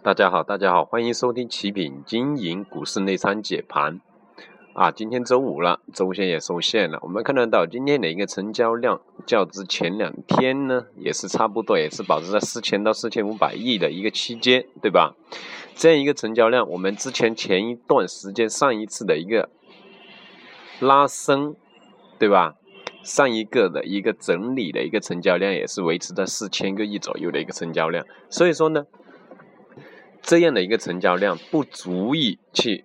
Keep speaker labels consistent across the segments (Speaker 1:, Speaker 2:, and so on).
Speaker 1: 大家好，大家好，欢迎收听奇品经营股市内参解盘。啊，今天周五了，周线也收线了。我们看得到今天的一个成交量，较之前两天呢，也是差不多，也是保持在四千到四千五百亿的一个区间，对吧？这样一个成交量，我们之前前一段时间上一次的一个拉升，对吧？上一个的一个整理的一个成交量，也是维持在四千个亿左右的一个成交量。所以说呢，这样的一个成交量不足以去。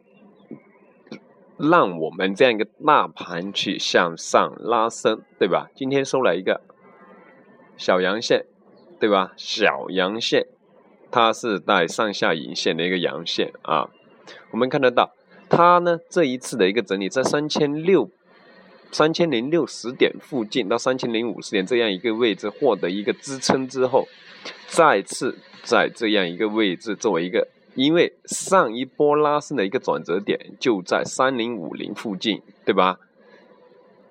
Speaker 1: 让我们这样一个大盘去向上拉升，对吧？今天收了一个小阳线，对吧？小阳线，它是带上下影线的一个阳线啊。我们看得到，它呢这一次的一个整理，在三千六、三千零六十点附近到三千零五十点这样一个位置获得一个支撑之后，再次在这样一个位置作为一个。因为上一波拉升的一个转折点就在三零五零附近，对吧？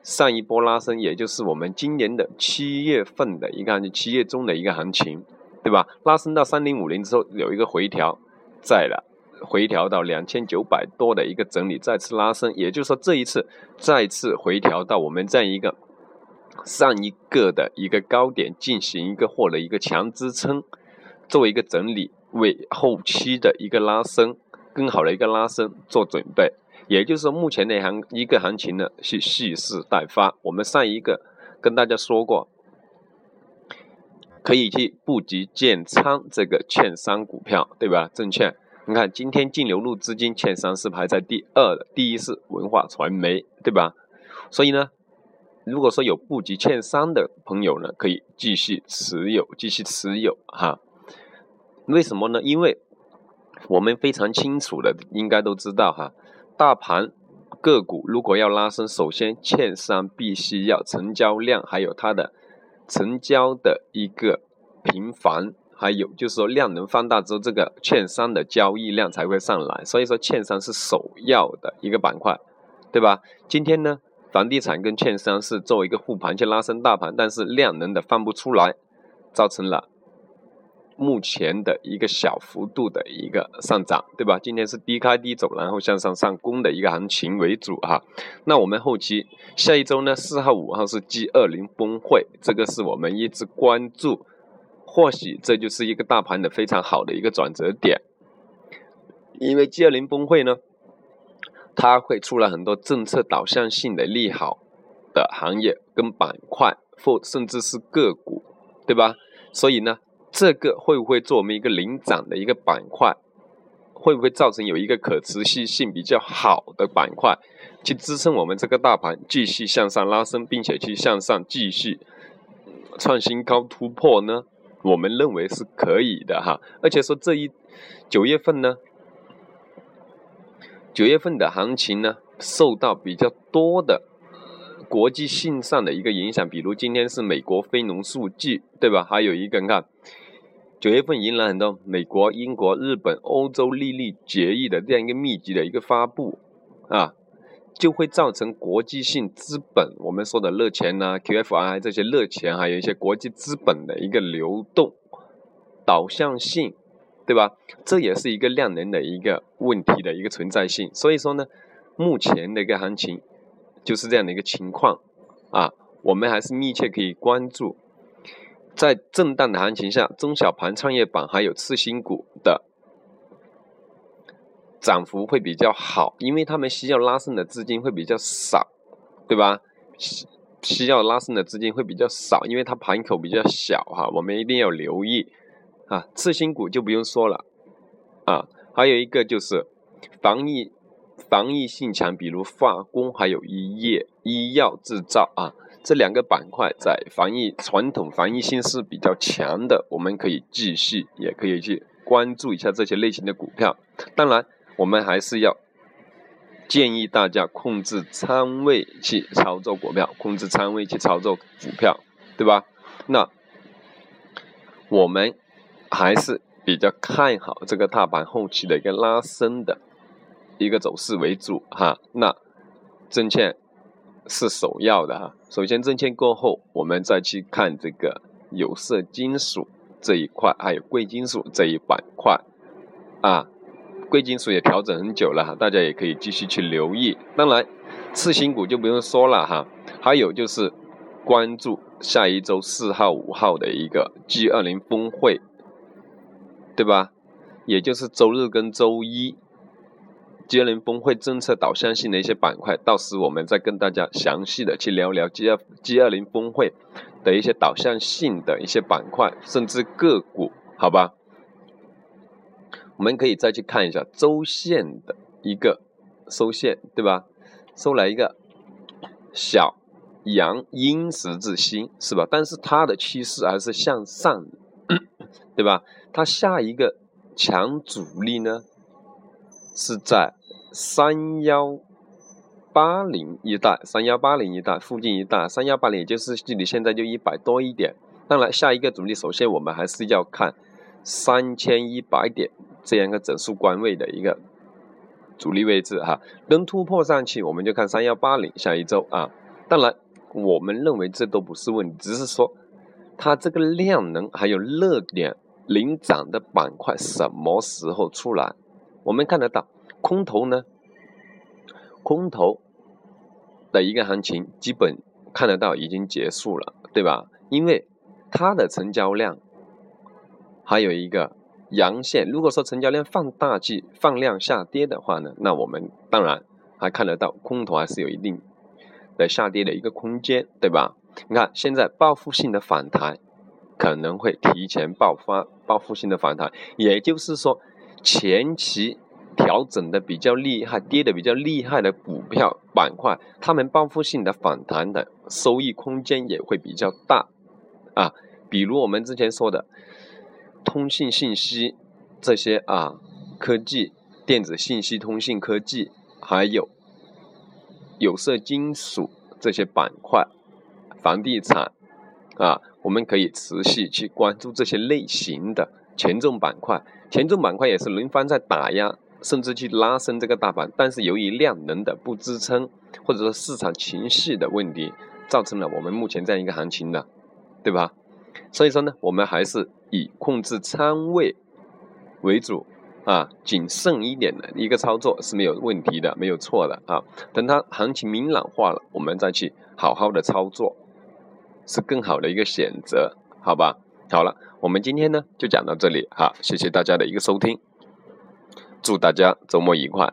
Speaker 1: 上一波拉升也就是我们今年的七月份的一个七月中的一个行情，对吧？拉升到三零五零之后有一个回调，在了回调到两千九百多的一个整理，再次拉升，也就是说这一次再次回调到我们这样一个上一个的一个高点进行一个获得一个强支撑，作为一个整理。为后期的一个拉升，更好的一个拉升做准备，也就是说，目前的行一个行情呢是蓄势待发。我们上一个跟大家说过，可以去布局建仓这个券商股票，对吧？证券，你看今天净流入资金，券商是排在第二的，第一是文化传媒，对吧？所以呢，如果说有布局券商的朋友呢，可以继续持有，继续持有哈。为什么呢？因为我们非常清楚的，应该都知道哈，大盘个股如果要拉升，首先券商必须要成交量，还有它的成交的一个频繁，还有就是说量能放大之后，这个券商的交易量才会上来。所以说，券商是首要的一个板块，对吧？今天呢，房地产跟券商是作为一个护盘去拉升大盘，但是量能的放不出来，造成了。目前的一个小幅度的一个上涨，对吧？今天是低开低走，然后向上上攻的一个行情为主哈。那我们后期下一周呢，四号、五号是 G 二零峰会，这个是我们一直关注，或许这就是一个大盘的非常好的一个转折点。因为 G 二零峰会呢，它会出来很多政策导向性的利好的行业跟板块，或甚至是个股，对吧？所以呢。这个会不会做我们一个领涨的一个板块？会不会造成有一个可持续性比较好的板块，去支撑我们这个大盘继续向上拉升，并且去向上继续创新高突破呢？我们认为是可以的哈。而且说这一九月份呢，九月份的行情呢，受到比较多的。国际性上的一个影响，比如今天是美国非农数据，对吧？还有一个，你看九月份迎来很多美国、英国、日本、欧洲利率决议的这样一个密集的一个发布啊，就会造成国际性资本，我们说的热钱呐、QFI 这些热钱，还有一些国际资本的一个流动导向性，对吧？这也是一个量能的一个问题的一个存在性。所以说呢，目前的一个行情。就是这样的一个情况啊，我们还是密切可以关注，在震荡的行情下，中小盘创业板还有次新股的涨幅会比较好，因为他们需要拉升的资金会比较少，对吧？需需要拉升的资金会比较少，因为它盘口比较小哈，我们一定要留意啊。次新股就不用说了啊，还有一个就是防疫。防疫性强，比如化工还有医业、医药制造啊，这两个板块在防疫传统防疫性是比较强的，我们可以继续，也可以去关注一下这些类型的股票。当然，我们还是要建议大家控制仓位去操作股票，控制仓位去操作股票，对吧？那我们还是比较看好这个大盘后期的一个拉升的。一个走势为主哈，那证券是首要的哈。首先证券过后，我们再去看这个有色金属这一块，还有贵金属这一板块啊，贵金属也调整很久了哈，大家也可以继续去留意。当然，次新股就不用说了哈，还有就是关注下一周四号、五号的一个 G 二零峰会，对吧？也就是周日跟周一。G 二零峰会政策导向性的一些板块，到时我们再跟大家详细的去聊聊 G 二 G 二零峰会的一些导向性的一些板块，甚至个股，好吧？我们可以再去看一下周线的一个收线，对吧？收来一个小阳阴十字星，是吧？但是它的趋势还是向上，对吧？它下一个强阻力呢，是在。三幺八零一带，三幺八零一带附近一带，三幺八零也就是距离现在就一百多一点。当然，下一个阻力，首先我们还是要看三千一百点这样一个整数关位的一个阻力位置哈。能突破上去，我们就看三幺八零下一周啊。当然，我们认为这都不是问题，只是说它这个量能还有热点领涨的板块什么时候出来，我们看得到。空头呢？空头的一个行情基本看得到已经结束了，对吧？因为它的成交量还有一个阳线。如果说成交量放大去放量下跌的话呢，那我们当然还看得到空头还是有一定的下跌的一个空间，对吧？你看现在报复性的反弹可能会提前爆发，报复性的反弹，也就是说前期。调整的比较厉害、跌的比较厉害的股票板块，它们报复性的反弹的收益空间也会比较大啊。比如我们之前说的通信信息这些啊，科技、电子信息、通信科技，还有有色金属这些板块，房地产啊，我们可以持续去关注这些类型的权重板块。权重板块也是轮番在打压。甚至去拉升这个大盘，但是由于量能的不支撑，或者说市场情绪的问题，造成了我们目前这样一个行情的，对吧？所以说呢，我们还是以控制仓位为主啊，谨慎一点的一个操作是没有问题的，没有错的啊。等它行情明朗化了，我们再去好好的操作，是更好的一个选择，好吧？好了，我们今天呢就讲到这里哈，谢谢大家的一个收听。祝大家周末愉快。